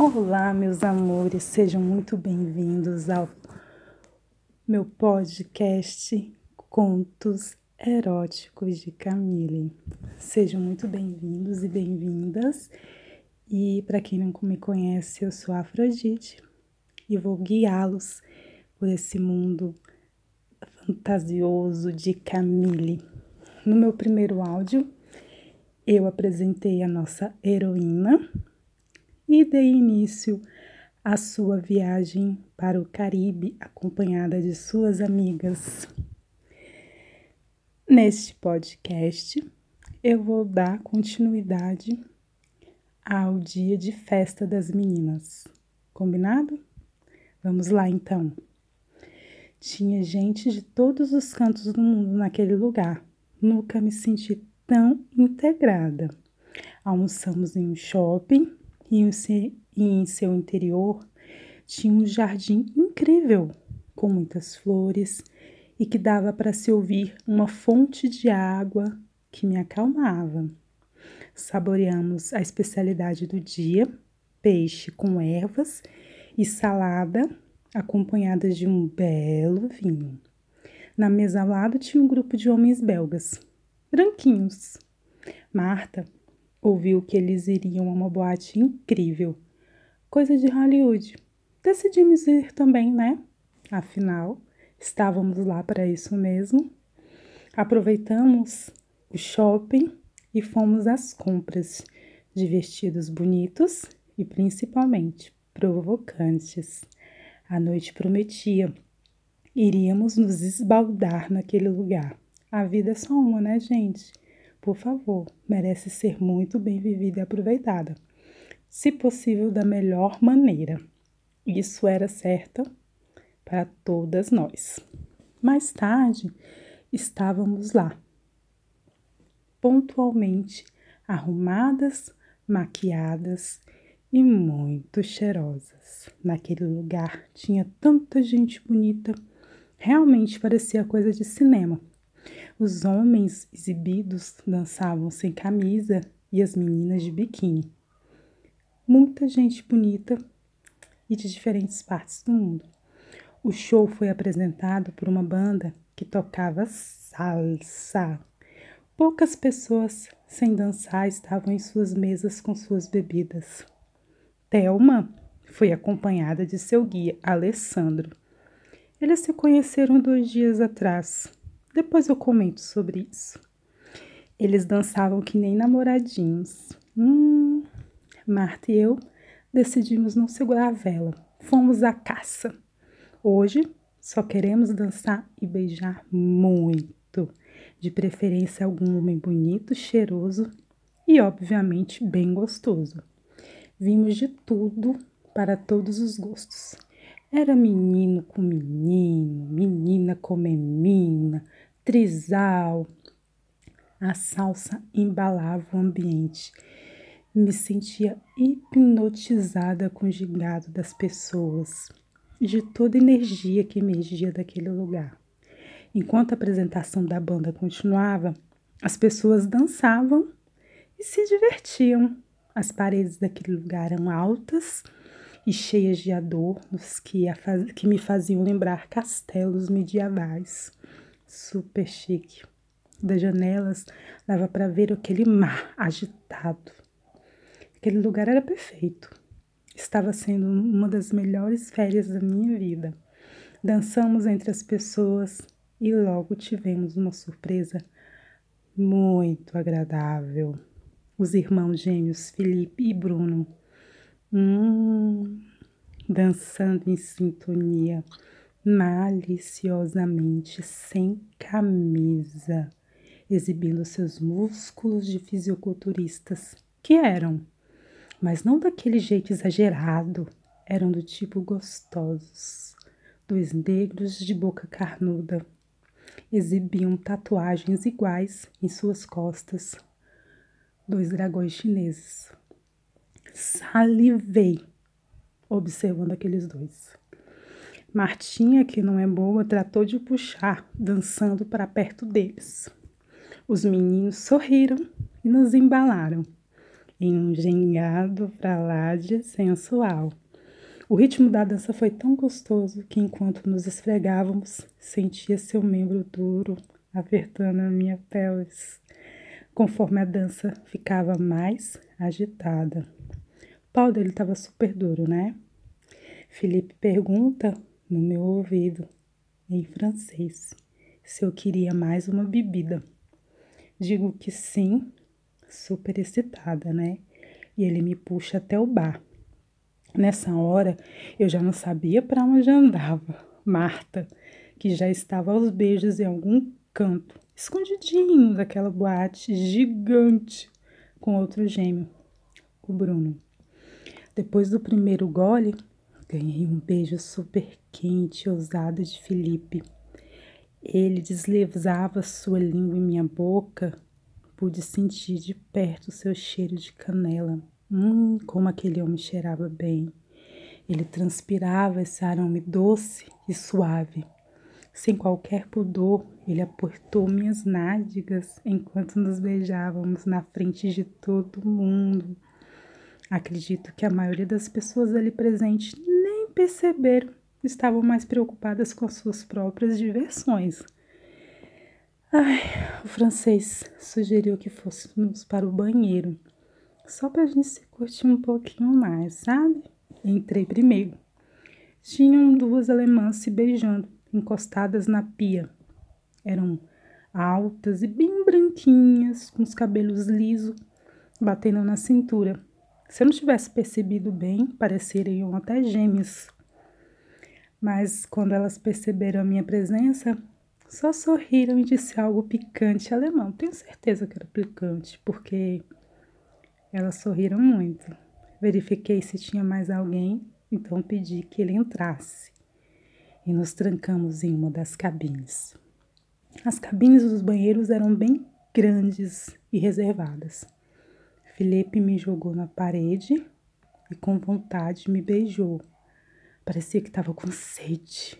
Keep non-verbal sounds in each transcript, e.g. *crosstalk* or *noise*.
Olá, meus amores, sejam muito bem-vindos ao meu podcast Contos Eróticos de Camille. Sejam muito bem-vindos e bem-vindas. E para quem não me conhece, eu sou a Afrodite e vou guiá-los por esse mundo fantasioso de Camille. No meu primeiro áudio, eu apresentei a nossa heroína e dei início à sua viagem para o Caribe, acompanhada de suas amigas. Neste podcast, eu vou dar continuidade ao dia de festa das meninas. Combinado? Vamos lá então. Tinha gente de todos os cantos do mundo naquele lugar. Nunca me senti tão integrada. Almoçamos em um shopping e em seu interior tinha um jardim incrível, com muitas flores e que dava para se ouvir uma fonte de água que me acalmava. Saboreamos a especialidade do dia, peixe com ervas e salada, acompanhada de um belo vinho. Na mesa ao lado tinha um grupo de homens belgas, branquinhos. Marta ouviu que eles iriam a uma boate incrível, coisa de Hollywood. Decidimos ir também, né? Afinal, estávamos lá para isso mesmo. Aproveitamos o shopping e fomos às compras de vestidos bonitos e principalmente provocantes. A noite prometia. Iríamos nos esbaldar naquele lugar. A vida é só uma, né, gente? Por favor, merece ser muito bem vivida e aproveitada, se possível da melhor maneira. Isso era certo para todas nós. Mais tarde, estávamos lá, pontualmente arrumadas, maquiadas e muito cheirosas. Naquele lugar tinha tanta gente bonita, realmente parecia coisa de cinema. Os homens exibidos dançavam sem camisa e as meninas de biquíni. Muita gente bonita e de diferentes partes do mundo. O show foi apresentado por uma banda que tocava salsa. Poucas pessoas sem dançar estavam em suas mesas com suas bebidas. Thelma foi acompanhada de seu guia, Alessandro. Eles se conheceram dois dias atrás. Depois eu comento sobre isso. Eles dançavam que nem namoradinhos. Hum, Marta e eu decidimos não segurar a vela. Fomos à caça. Hoje só queremos dançar e beijar muito. De preferência algum homem bonito, cheiroso e obviamente bem gostoso. Vimos de tudo para todos os gostos. Era menino com menino, menina com menina, trisal. A salsa embalava o ambiente. Me sentia hipnotizada com o gigado das pessoas, de toda energia que emergia daquele lugar. Enquanto a apresentação da banda continuava, as pessoas dançavam e se divertiam. As paredes daquele lugar eram altas e cheias de adornos que, que me faziam lembrar castelos medievais super chique. Das janelas dava para ver aquele mar agitado. Aquele lugar era perfeito. Estava sendo uma das melhores férias da minha vida. Dançamos entre as pessoas e logo tivemos uma surpresa muito agradável. Os irmãos gêmeos Felipe e Bruno. Hum, dançando em sintonia maliciosamente sem camisa, exibindo seus músculos de fisiculturistas, que eram, mas não daquele jeito exagerado, eram do tipo gostosos, dois negros de boca carnuda. Exibiam tatuagens iguais em suas costas, dois dragões chineses. Salivei observando aqueles dois. Martinha, que não é boa, tratou de puxar, dançando para perto deles. Os meninos sorriram e nos embalaram. em um gingado pra lá de sensual. O ritmo da dança foi tão gostoso que, enquanto nos esfregávamos, sentia seu membro duro apertando a minha pelvis, conforme a dança ficava mais agitada. O pau dele estava super duro, né? Felipe pergunta no meu ouvido, em francês, se eu queria mais uma bebida. Digo que sim, super excitada, né? E ele me puxa até o bar. Nessa hora, eu já não sabia para onde andava. Marta, que já estava aos beijos em algum canto, escondidinho daquela boate gigante com outro gêmeo, o Bruno. Depois do primeiro gole, ganhei um beijo super quente e ousado de Felipe. Ele deslizava sua língua em minha boca, pude sentir de perto seu cheiro de canela. Hum, como aquele homem cheirava bem. Ele transpirava esse aroma doce e suave. Sem qualquer pudor, ele apertou minhas nádegas enquanto nos beijávamos na frente de todo mundo. Acredito que a maioria das pessoas ali presentes nem perceberam, estavam mais preocupadas com as suas próprias diversões. Ai, o francês sugeriu que fôssemos para o banheiro, só para a gente se curtir um pouquinho mais, sabe? Entrei primeiro. Tinham duas alemãs se beijando, encostadas na pia. Eram altas e bem branquinhas, com os cabelos lisos, batendo na cintura. Se eu não tivesse percebido bem, pareceriam até gêmeas. Mas quando elas perceberam a minha presença, só sorriram e disse algo picante alemão. Tenho certeza que era picante, porque elas sorriram muito. Verifiquei se tinha mais alguém, então pedi que ele entrasse. E nos trancamos em uma das cabines. As cabines dos banheiros eram bem grandes e reservadas. Felipe me jogou na parede e com vontade me beijou. Parecia que estava com sede.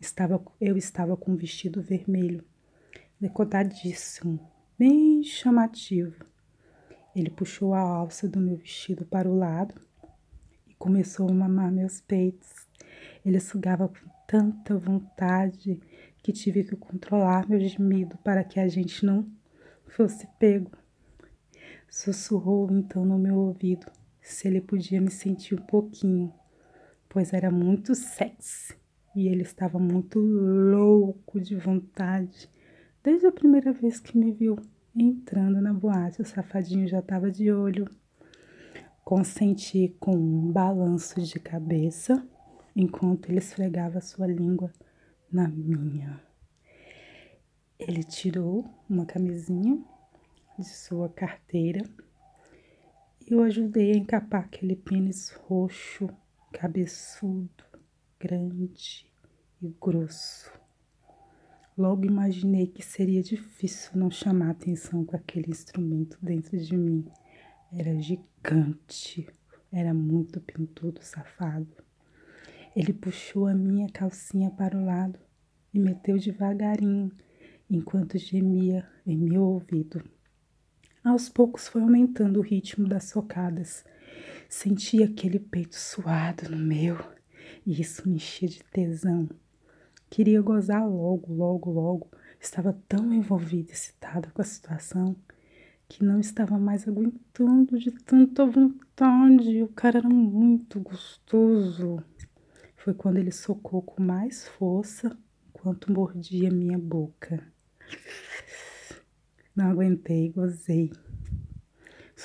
Estava, eu estava com um vestido vermelho, decotadíssimo, bem chamativo. Ele puxou a alça do meu vestido para o lado e começou a mamar meus peitos. Ele sugava com tanta vontade que tive que controlar meu gemido para que a gente não fosse pego. Sussurrou então no meu ouvido se ele podia me sentir um pouquinho, pois era muito sexy e ele estava muito louco de vontade desde a primeira vez que me viu entrando na boate. O safadinho já estava de olho. Consenti com um balanço de cabeça enquanto ele esfregava sua língua na minha. Ele tirou uma camisinha de sua carteira e eu ajudei a encapar aquele pênis roxo, cabeçudo, grande e grosso. Logo imaginei que seria difícil não chamar atenção com aquele instrumento dentro de mim. Era gigante, era muito pintudo, safado. Ele puxou a minha calcinha para o lado e meteu devagarinho, enquanto gemia em meu ouvido. Aos poucos foi aumentando o ritmo das socadas. Senti aquele peito suado no meu e isso me enchia de tesão. Queria gozar logo, logo, logo. Estava tão envolvida, excitada com a situação que não estava mais aguentando de tanta vontade. O cara era muito gostoso. Foi quando ele socou com mais força enquanto mordia minha boca. Não aguentei, gozei.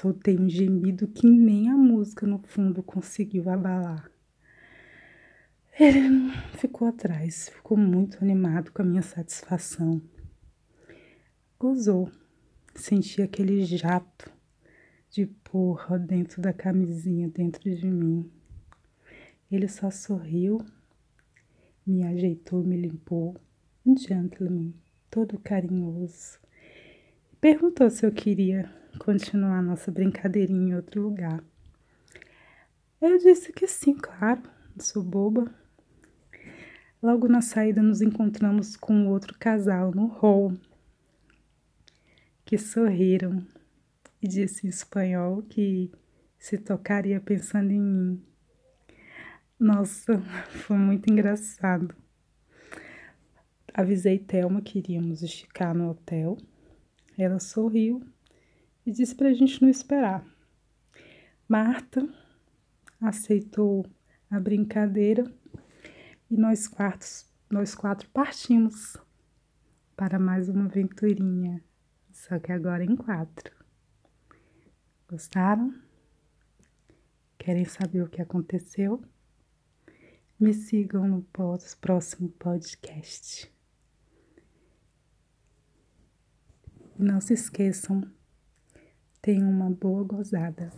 Soltei um gemido que nem a música no fundo conseguiu abalar. Ele ficou atrás, ficou muito animado com a minha satisfação. Gozou, senti aquele jato de porra dentro da camisinha, dentro de mim. Ele só sorriu, me ajeitou, me limpou, um gentleman, todo carinhoso. Perguntou se eu queria continuar nossa brincadeirinha em outro lugar. Eu disse que sim, claro, sou boba. Logo na saída nos encontramos com outro casal no hall, que sorriram e disse em espanhol que se tocaria pensando em mim. Nossa, *laughs* foi muito engraçado. Avisei Thelma que iríamos esticar no hotel. Ela sorriu e disse para a gente não esperar. Marta aceitou a brincadeira e nós, quartos, nós quatro partimos para mais uma aventurinha, só que agora em quatro. Gostaram? Querem saber o que aconteceu? Me sigam no próximo podcast. E não se esqueçam, tenham uma boa gozada.